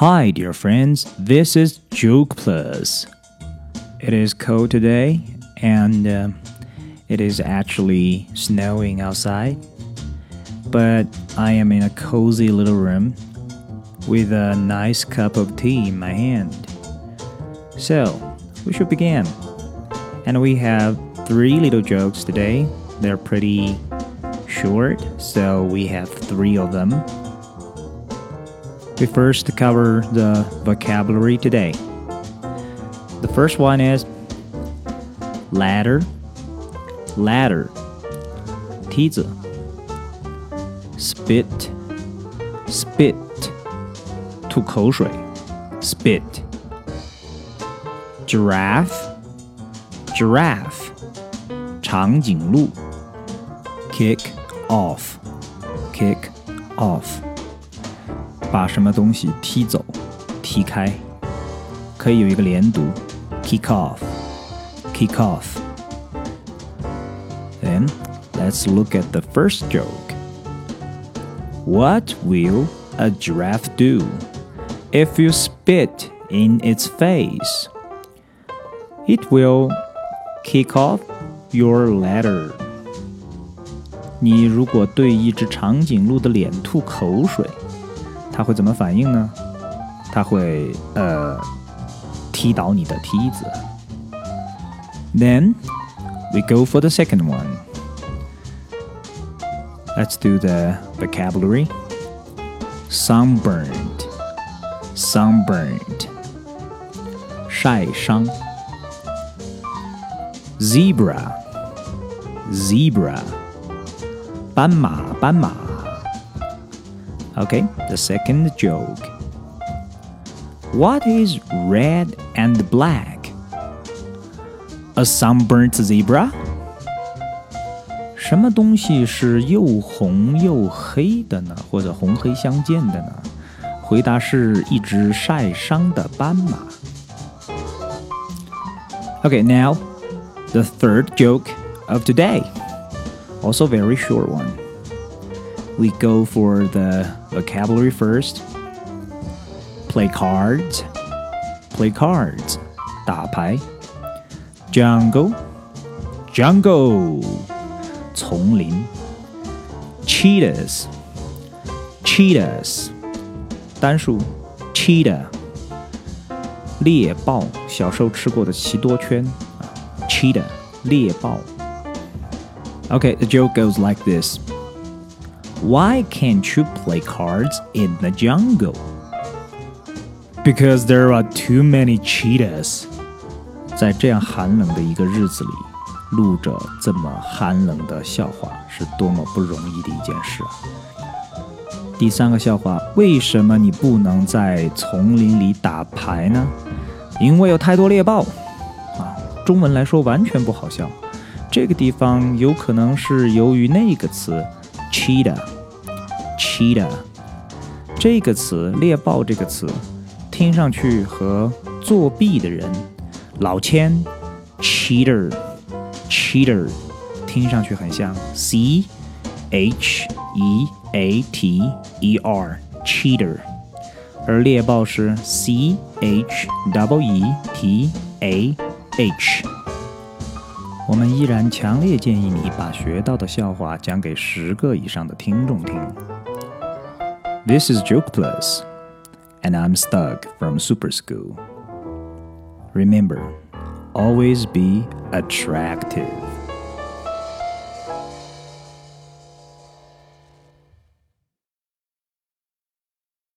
Hi, dear friends. This is Joke Plus. It is cold today, and uh, it is actually snowing outside. But I am in a cozy little room with a nice cup of tea in my hand. So, we should begin. And we have three little jokes today. They're pretty short, so we have three of them. We first cover the vocabulary today. The first one is ladder, ladder, 梯子 spit, spit, 吐口水 spit, giraffe, giraffe, 长颈鹿 kick off, kick off. 把什么东西踢走、踢开，可以有一个连读，kick off，kick off。Then let's look at the first joke. What will a giraffe do if you spit in its face? It will kick off your ladder. 你如果对一只长颈鹿的脸吐口水。 它会怎么反应呢？它会呃踢倒你的梯子。Then we go for the second one. Let's do the vocabulary. Sunburned, sunburned. 晒伤。Zebra, zebra. 斑马，斑马。 Okay, the second joke. What is red and black? A sunburnt zebra? 什么东西是又红又黑的呢？或者红黑相间的呢？回答是一只晒伤的斑马。Okay, now the third joke of today. Also very short one we go for the vocabulary first. Play cards. Play cards. 打牌. Jungle. Jungle. 丛林. Cheetahs. Cheetahs. 单数 cheetah. 猎豹，小时候吃过的奇多圈啊，cheetah 猎豹。Okay, the joke goes like this. Why can't you play cards in the jungle? Because there are too many cheetahs. 在这样寒冷的一个日子里，录着这么寒冷的笑话，是多么不容易的一件事啊！第三个笑话，为什么你不能在丛林里打牌呢？因为有太多猎豹啊！中文来说完全不好笑。这个地方有可能是由于那个词。cheetah，cheetah 这个词，猎豹这个词，听上去和作弊的人老千 cheater，cheater 听上去很像，c h e a t e r cheater，而猎豹是 c h w e t a h。 我们依然强烈建议你把学到的笑话讲给十个以上的听众听。This is Joke Plus, and I'm Stug from Super School. Remember, always be attractive.